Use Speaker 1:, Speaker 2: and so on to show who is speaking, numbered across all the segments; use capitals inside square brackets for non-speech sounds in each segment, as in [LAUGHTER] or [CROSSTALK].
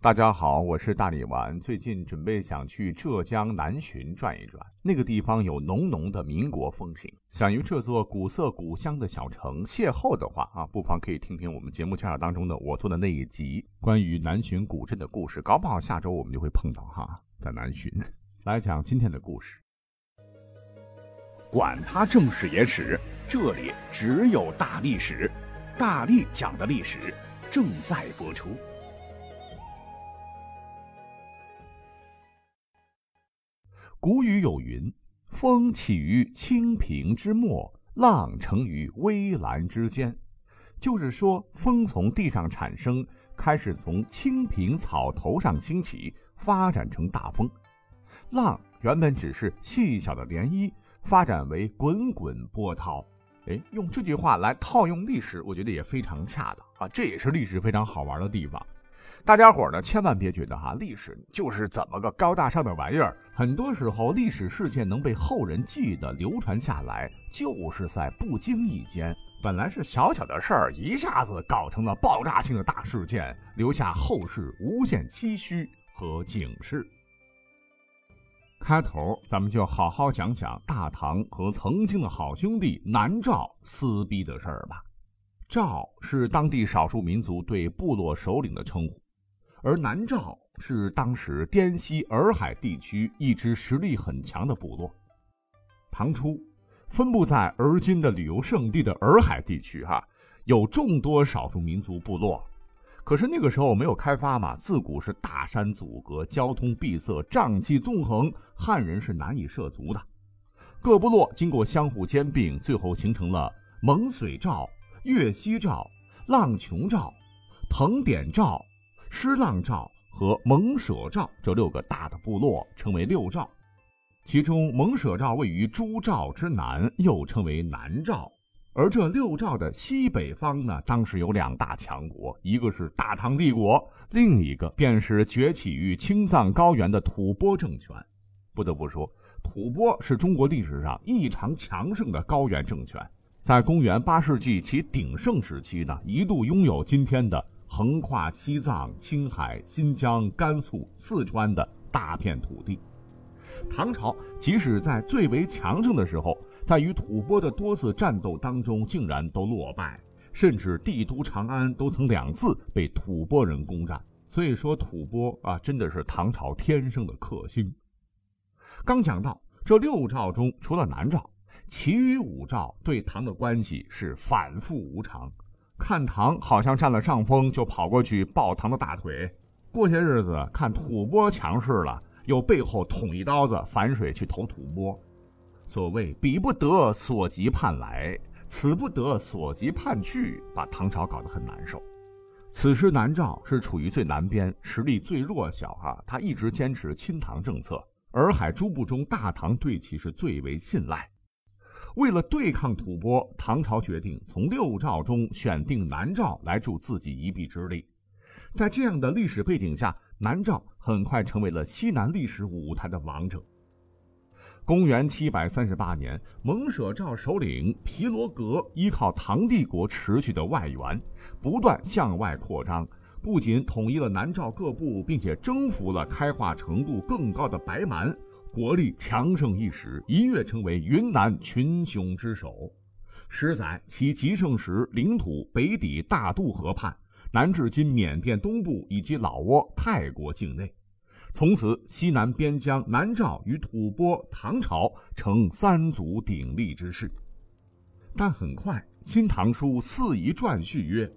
Speaker 1: 大家好，我是大力丸。最近准备想去浙江南浔转一转，那个地方有浓浓的民国风情。想于这座古色古香的小城邂逅的话啊，不妨可以听听我们节目介绍当中的我做的那一集关于南浔古镇的故事。搞不好下周我们就会碰到哈，在南浔 [LAUGHS] 来讲今天的故事。
Speaker 2: 管他正史野史，这里只有大历史，大力讲的历史正在播出。
Speaker 1: 古语有云：“风起于青萍之末，浪成于微澜之间。”就是说，风从地上产生，开始从青萍草头上兴起，发展成大风；浪原本只是细小的涟漪，发展为滚滚波涛。哎，用这句话来套用历史，我觉得也非常恰当啊！这也是历史非常好玩的地方。大家伙呢，千万别觉得哈，历史就是怎么个高大上的玩意儿。很多时候，历史事件能被后人记得、流传下来，就是在不经意间，本来是小小的事儿，一下子搞成了爆炸性的大事件，留下后世无限唏嘘和警示。开头，咱们就好好讲讲大唐和曾经的好兄弟南诏撕逼的事儿吧。诏是当地少数民族对部落首领的称呼。而南诏是当时滇西洱海地区一支实力很强的部落。唐初，分布在而今的旅游胜地的洱海地区，哈，有众多少数民族部落。可是那个时候没有开发嘛，自古是大山阻隔，交通闭塞，瘴气纵横，汉人是难以涉足的。各部落经过相互兼并，最后形成了蒙水诏、越西诏、浪琼赵、彭典诏。施浪赵和蒙舍赵这六个大的部落称为六赵，其中蒙舍赵位于诸赵之南，又称为南赵。而这六赵的西北方呢，当时有两大强国，一个是大唐帝国，另一个便是崛起于青藏高原的吐蕃政权。不得不说，吐蕃是中国历史上异常强盛的高原政权，在公元八世纪其鼎盛时期呢，一度拥有今天的。横跨西藏、青海、新疆、甘肃、四川的大片土地，唐朝即使在最为强盛的时候，在与吐蕃的多次战斗当中，竟然都落败，甚至帝都长安都曾两次被吐蕃人攻占。所以说，吐蕃啊，真的是唐朝天生的克星。刚讲到这六诏中，除了南诏，其余五诏对唐的关系是反复无常。看唐好像占了上风，就跑过去抱唐的大腿。过些日子看吐蕃强势了，又背后捅一刀子，反水去投吐蕃。所谓彼不得所及盼来，此不得所及盼去，把唐朝搞得很难受。此时南诏是处于最南边，实力最弱小啊，他一直坚持亲唐政策。洱海诸部中，大唐对其是最为信赖。为了对抗吐蕃，唐朝决定从六诏中选定南诏来助自己一臂之力。在这样的历史背景下，南诏很快成为了西南历史舞台的王者。公元七百三十八年，蒙舍诏首领皮罗格依靠唐帝国持续的外援，不断向外扩张，不仅统一了南诏各部，并且征服了开化程度更高的白蛮。国力强盛一时，一跃成为云南群雄之首。十载，其极盛时，领土北抵大渡河畔，南至今缅甸东部以及老挝、泰国境内。从此，西南边疆南诏与吐蕃、唐朝成三足鼎立之势。但很快，《新唐书·四夷传》续曰：“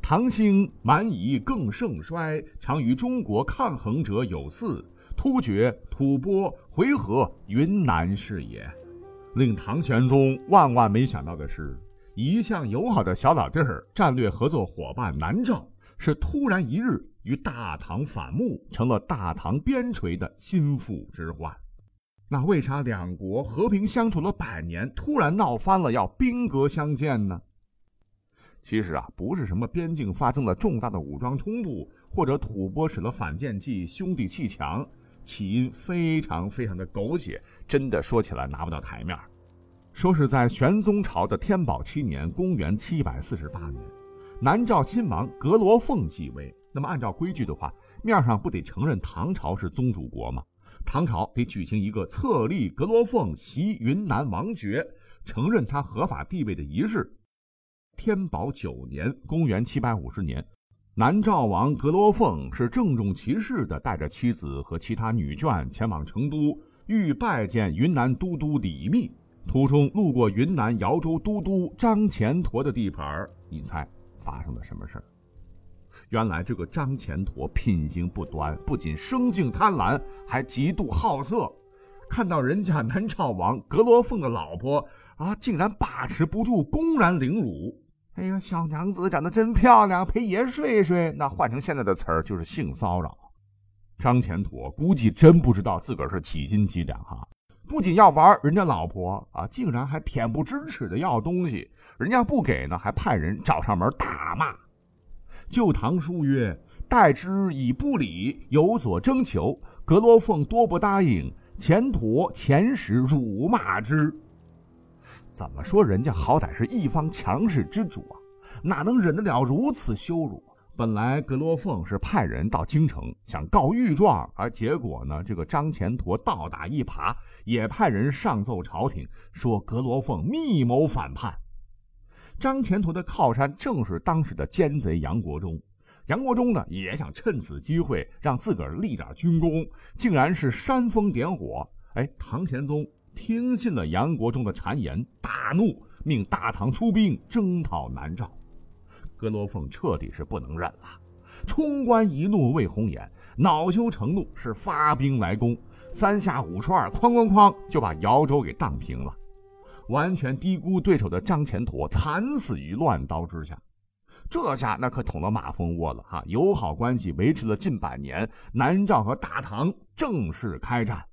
Speaker 1: 唐兴蛮夷更盛衰，常与中国抗衡者有四。”突厥、吐蕃、回纥、云南是也。令唐玄宗万万没想到的是，一向友好的小老弟儿、战略合作伙伴南诏，是突然一日与大唐反目，成了大唐边陲的心腹之患。那为啥两国和平相处了百年，突然闹翻了，要兵戈相见呢？其实啊，不是什么边境发生了重大的武装冲突，或者吐蕃使了反间计，兄弟气强。起因非常非常的苟且，真的说起来拿不到台面说是在玄宗朝的天宝七年（公元七百四十八年），南诏亲王格罗凤继位。那么按照规矩的话，面上不得承认唐朝是宗主国吗？唐朝得举行一个册立阁罗凤袭云南王爵，承认他合法地位的仪式。天宝九年（公元750年），南诏王阁罗凤是郑重其事地带着妻子和其他女眷前往成都，欲拜见云南都督李密。途中路过云南瑶州都督张虔陀的地盘，你猜发生了什么事儿？原来这个张虔陀品行不端，不仅生性贪婪，还极度好色。看到人家南诏王阁罗凤的老婆啊，竟然把持不住，公然凌辱。哎呀，小娘子长得真漂亮，陪爷睡睡。那换成现在的词儿就是性骚扰。张前陀估计真不知道自个儿是几斤几两哈，不仅要玩人家老婆啊，竟然还恬不知耻的要东西，人家不给呢，还派人找上门大骂。旧唐书曰：“待之以不礼，有所征求。”格罗凤多不答应，前陀遣使辱骂之。怎么说？人家好歹是一方强势之主啊，哪能忍得了如此羞辱？本来格罗凤是派人到京城想告御状，而结果呢，这个张前陀倒打一耙，也派人上奏朝廷，说格罗凤密谋反叛。张前陀的靠山正是当时的奸贼杨国忠，杨国忠呢也想趁此机会让自个儿立点军功，竟然是煽风点火。哎，唐玄宗。听信了杨国忠的谗言，大怒，命大唐出兵征讨南诏。格罗凤彻底是不能忍了，冲冠一怒为红颜，恼羞成怒是发兵来攻，三下五除二，哐哐哐就把姚州给荡平了。完全低估对手的张虔陀惨死于乱刀之下。这下那可捅了马蜂窝了哈！友好关系维持了近百年，南诏和大唐正式开战。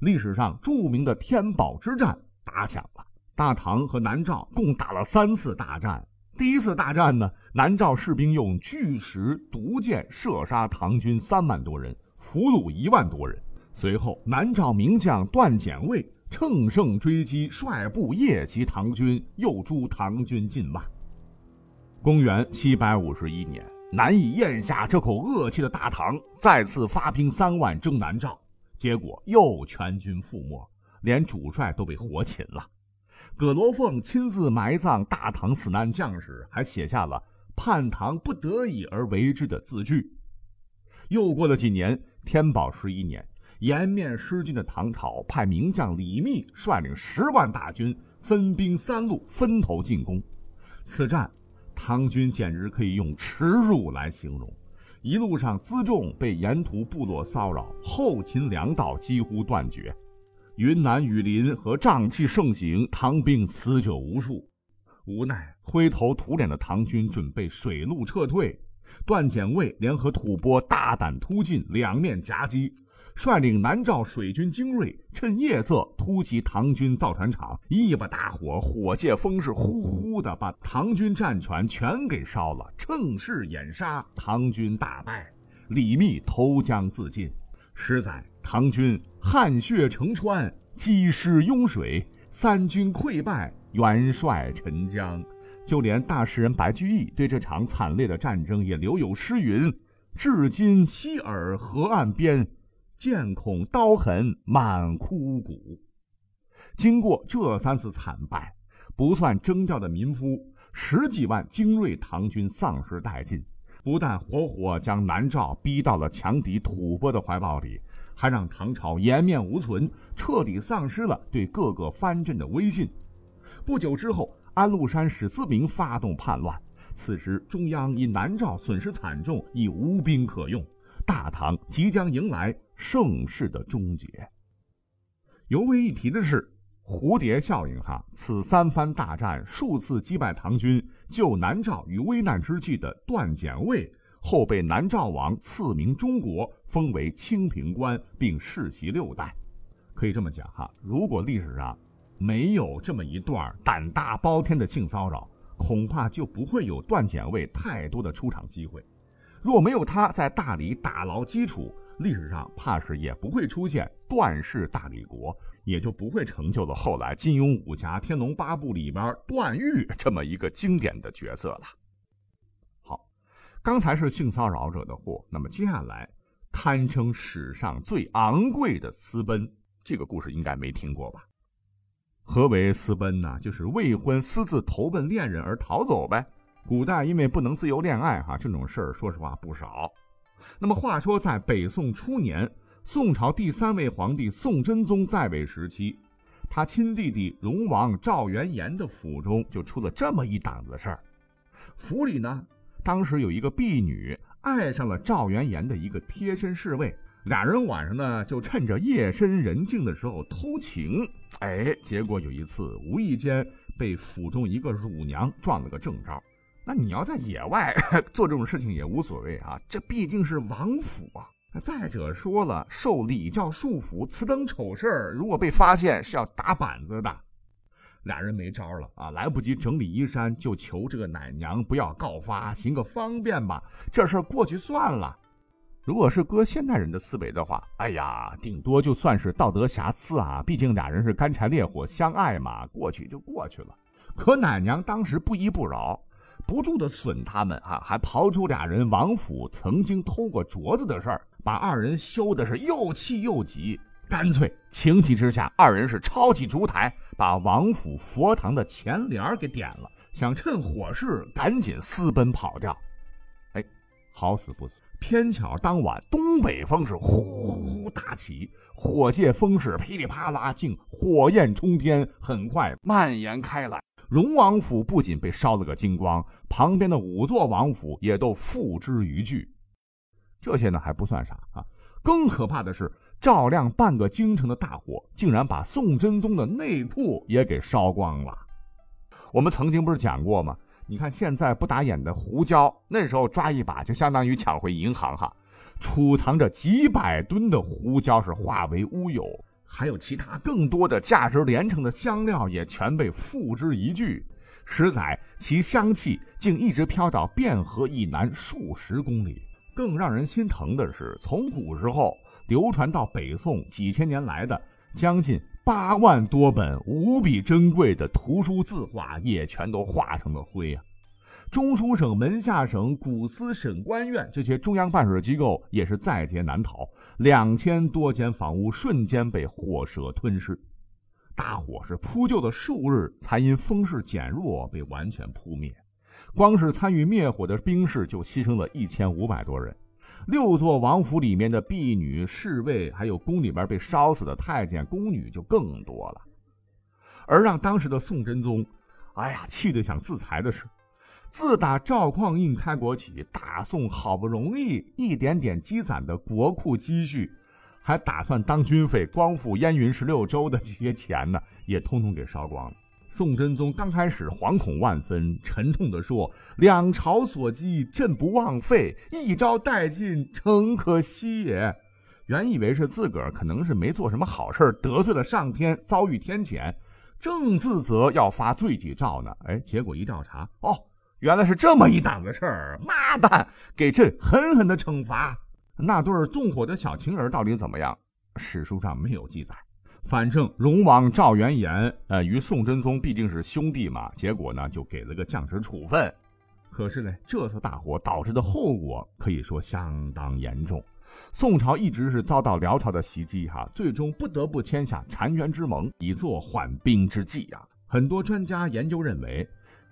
Speaker 1: 历史上著名的天宝之战打响了，大唐和南诏共打了三次大战。第一次大战呢，南诏士兵用巨石、毒箭射杀唐军三万多人，俘虏一万多人。随后，南诏名将段简卫乘胜追击，率部夜袭唐军，又诛唐军近万。公元七百五十一年，难以咽下这口恶气的大唐再次发兵三万征南诏。结果又全军覆没，连主帅都被活擒了。葛罗凤亲自埋葬大唐死难将士，还写下了“叛唐不得已而为之”的字句。又过了几年，天宝十一年，颜面失尽的唐朝派名将李密率领十万大军，分兵三路分头进攻。此战，唐军简直可以用耻辱来形容。一路上辎重被沿途部落骚扰，后勤粮道几乎断绝。云南雨林和瘴气盛行，唐兵死者无数。无奈灰头土脸的唐军准备水路撤退，段简卫联合吐蕃大胆突进，两面夹击。率领南诏水军精锐，趁夜色突袭唐军造船厂，一把大火，火借风势，呼呼的把唐军战船全给烧了，趁势掩杀，唐军大败，李密投江自尽。十载，唐军汗血成川，积尸拥水，三军溃败，元帅沉江。就连大诗人白居易对这场惨烈的战争也留有诗云：“至今西尔河岸边。”剑孔刀痕满枯骨。经过这三次惨败，不算征调的民夫，十几万精锐唐军丧失殆尽，不但活活将南诏逼到了强敌吐蕃的怀抱里，还让唐朝颜面无存，彻底丧失了对各个藩镇的威信。不久之后，安禄山史思明发动叛乱，此时中央因南诏损失惨重，已无兵可用。大唐即将迎来盛世的终结。尤为一提的是，蝴蝶效应哈，此三番大战数次击败唐军、救南诏于危难之际的段简卫，后被南诏王赐名中国，封为清平官，并世袭六代。可以这么讲哈，如果历史上没有这么一段胆大包天的性骚扰，恐怕就不会有段简卫太多的出场机会。若没有他在大理打牢基础，历史上怕是也不会出现段氏大理国，也就不会成就了后来金庸武侠《天龙八部》里边段誉这么一个经典的角色了。好，刚才是性骚扰惹的祸，那么接下来堪称史上最昂贵的私奔。这个故事应该没听过吧？何为私奔呢？就是未婚私自投奔恋人而逃走呗。古代因为不能自由恋爱，哈，这种事儿说实话不少。那么话说，在北宋初年，宋朝第三位皇帝宋真宗在位时期，他亲弟弟荣王赵元炎的府中就出了这么一档子事儿。府里呢，当时有一个婢女爱上了赵元炎的一个贴身侍卫。俩人晚上呢，就趁着夜深人静的时候偷情，哎，结果有一次无意间被府中一个乳娘撞了个正着。那你要在野外 [LAUGHS] 做这种事情也无所谓啊，这毕竟是王府啊。再者说了，受礼教束缚，此等丑事儿如果被发现是要打板子的。俩人没招了啊，来不及整理衣衫，就求这个奶娘不要告发，行个方便吧，这事儿过去算了。如果是搁现代人的思维的话，哎呀，顶多就算是道德瑕疵啊，毕竟俩人是干柴烈火相爱嘛，过去就过去了。可奶娘当时不依不饶，不住的损他们啊，还刨出俩人王府曾经偷过镯子的事儿，把二人羞的是又气又急，干脆情急之下，二人是抄起烛台，把王府佛堂的前帘给点了，想趁火势赶紧私奔跑掉。哎，好死不死！偏巧当晚东北风是呼呼大起，火借风势噼里啪啦，竟火焰冲天，很快蔓延开来。荣王府不仅被烧了个精光，旁边的五座王府也都付之一炬。这些呢还不算啥啊，更可怕的是，照亮半个京城的大火，竟然把宋真宗的内库也给烧光了。我们曾经不是讲过吗？你看，现在不打眼的胡椒，那时候抓一把就相当于抢回银行哈。储藏着几百吨的胡椒是化为乌有，还有其他更多的价值连城的香料也全被付之一炬。十载，其香气竟一直飘到汴河以南数十公里。更让人心疼的是，从古时候流传到北宋几千年来的将近。八万多本无比珍贵的图书字画也全都化成了灰啊！中书省、门下省、古司审官院这些中央办事机构也是在劫难逃，两千多间房屋瞬间被火舌吞噬。大火是扑救了数日，才因风势减弱被完全扑灭。光是参与灭火的兵士就牺牲了一千五百多人。六座王府里面的婢女、侍卫，还有宫里边被烧死的太监、宫女就更多了。而让当时的宋真宗，哎呀，气得想自裁的是，自打赵匡胤开国起，大宋好不容易一点点积攒的国库积蓄，还打算当军费光复燕云十六州的这些钱呢，也通通给烧光了。宋真宗刚开始惶恐万分，沉痛地说：“两朝所积，朕不枉费，一朝殆尽，诚可惜也。”原以为是自个儿可能是没做什么好事得罪了上天，遭遇天谴，正自责要发罪己诏呢。哎，结果一调查，哦，原来是这么一档子事儿！妈蛋，给朕狠狠的惩罚！那对纵火的小情人到底怎么样？史书上没有记载。反正荣王赵元炎，呃，与宋真宗毕竟是兄弟嘛，结果呢就给了个降职处分。可是呢，这次大火导致的后果可以说相当严重。宋朝一直是遭到辽朝的袭击，哈，最终不得不签下澶渊之盟，以作缓兵之计呀。很多专家研究认为，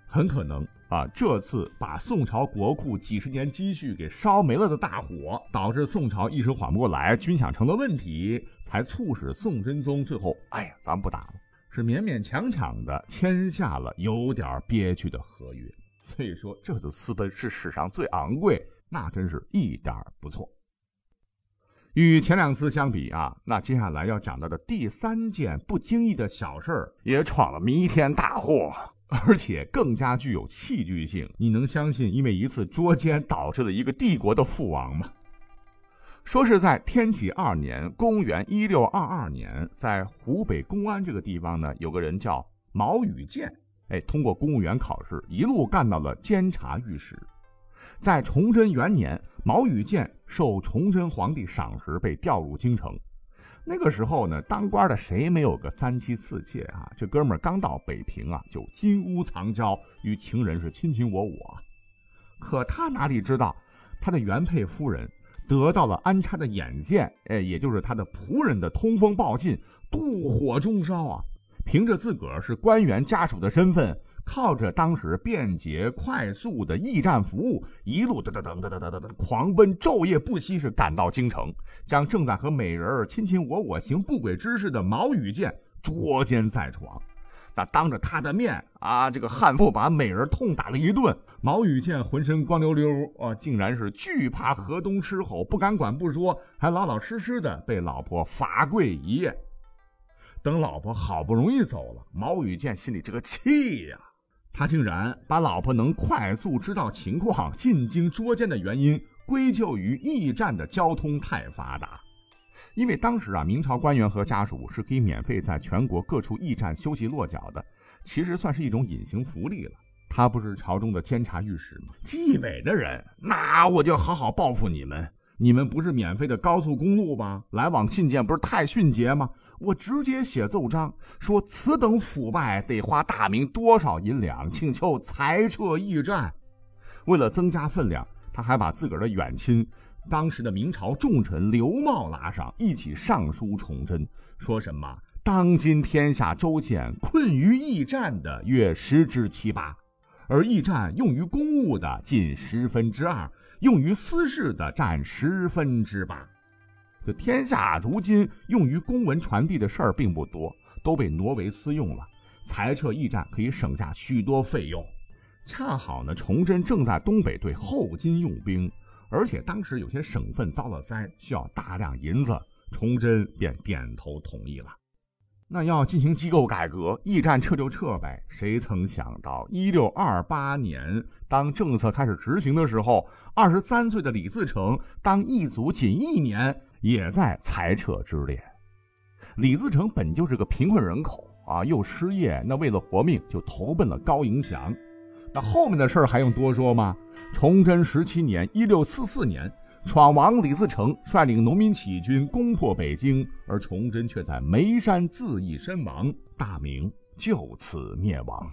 Speaker 1: 很可能啊，这次把宋朝国库几十年积蓄给烧没了的大火，导致宋朝一时缓不过来，军饷成了问题。才促使宋真宗最后，哎呀，咱不打了，是勉勉强强的签下了有点憋屈的合约。所以说，这次私奔是史上最昂贵，那真是一点不错。与前两次相比啊，那接下来要讲到的第三件不经意的小事儿，也闯了弥天大祸，而且更加具有戏剧性。你能相信，因为一次捉奸导致了一个帝国的覆亡吗？说是在天启二年，公元一六二二年，在湖北公安这个地方呢，有个人叫毛羽建，哎，通过公务员考试，一路干到了监察御史。在崇祯元年，毛羽建受崇祯皇帝赏识，被调入京城。那个时候呢，当官的谁没有个三妻四妾啊？这哥们儿刚到北平啊，就金屋藏娇，与情人是卿卿我我。可他哪里知道，他的原配夫人。得到了安插的眼线，哎，也就是他的仆人的通风报信，妒火中烧啊！凭着自个儿是官员家属的身份，靠着当时便捷快速的驿站服务，一路噔噔噔噔噔噔噔狂奔，昼夜不息，是赶到京城，将正在和美人儿卿卿我我行不轨之事的毛羽剑捉奸在床。那当着他的面啊，这个悍妇把美人痛打了一顿。毛羽见浑身光溜溜啊，竟然是惧怕河东狮吼，不敢管不说，还老老实实的被老婆罚跪一夜。等老婆好不容易走了，毛羽见心里这个气呀，他竟然把老婆能快速知道情况、进京捉奸的原因归咎于驿站的交通太发达。因为当时啊，明朝官员和家属是可以免费在全国各处驿站休息落脚的，其实算是一种隐形福利了。他不是朝中的监察御史吗？纪委的人，那我就好好报复你们。你们不是免费的高速公路吗？来往信件不是太迅捷吗？我直接写奏章，说此等腐败得花大明多少银两，请求裁撤驿站。为了增加分量，他还把自个儿的远亲。当时的明朝重臣刘茂拉上一起上书崇祯，说什么当今天下州县困于驿站的约十之七八，而驿站用于公务的近十分之二，用于私事的占十分之八。这天下如今用于公文传递的事儿并不多，都被挪为私用了。裁撤驿站可以省下许多费用。恰好呢，崇祯正在东北对后金用兵。而且当时有些省份遭了灾，需要大量银子，崇祯便点头同意了。那要进行机构改革，驿站撤就撤呗。谁曾想到，一六二八年，当政策开始执行的时候，二十三岁的李自成当一族仅一年，也在裁撤之列。李自成本就是个贫困人口啊，又失业，那为了活命，就投奔了高迎祥。那后面的事儿还用多说吗？崇祯十七年（一六四四年），闯王李自成率领农民起义军攻破北京，而崇祯却在眉山自缢身亡，大明就此灭亡。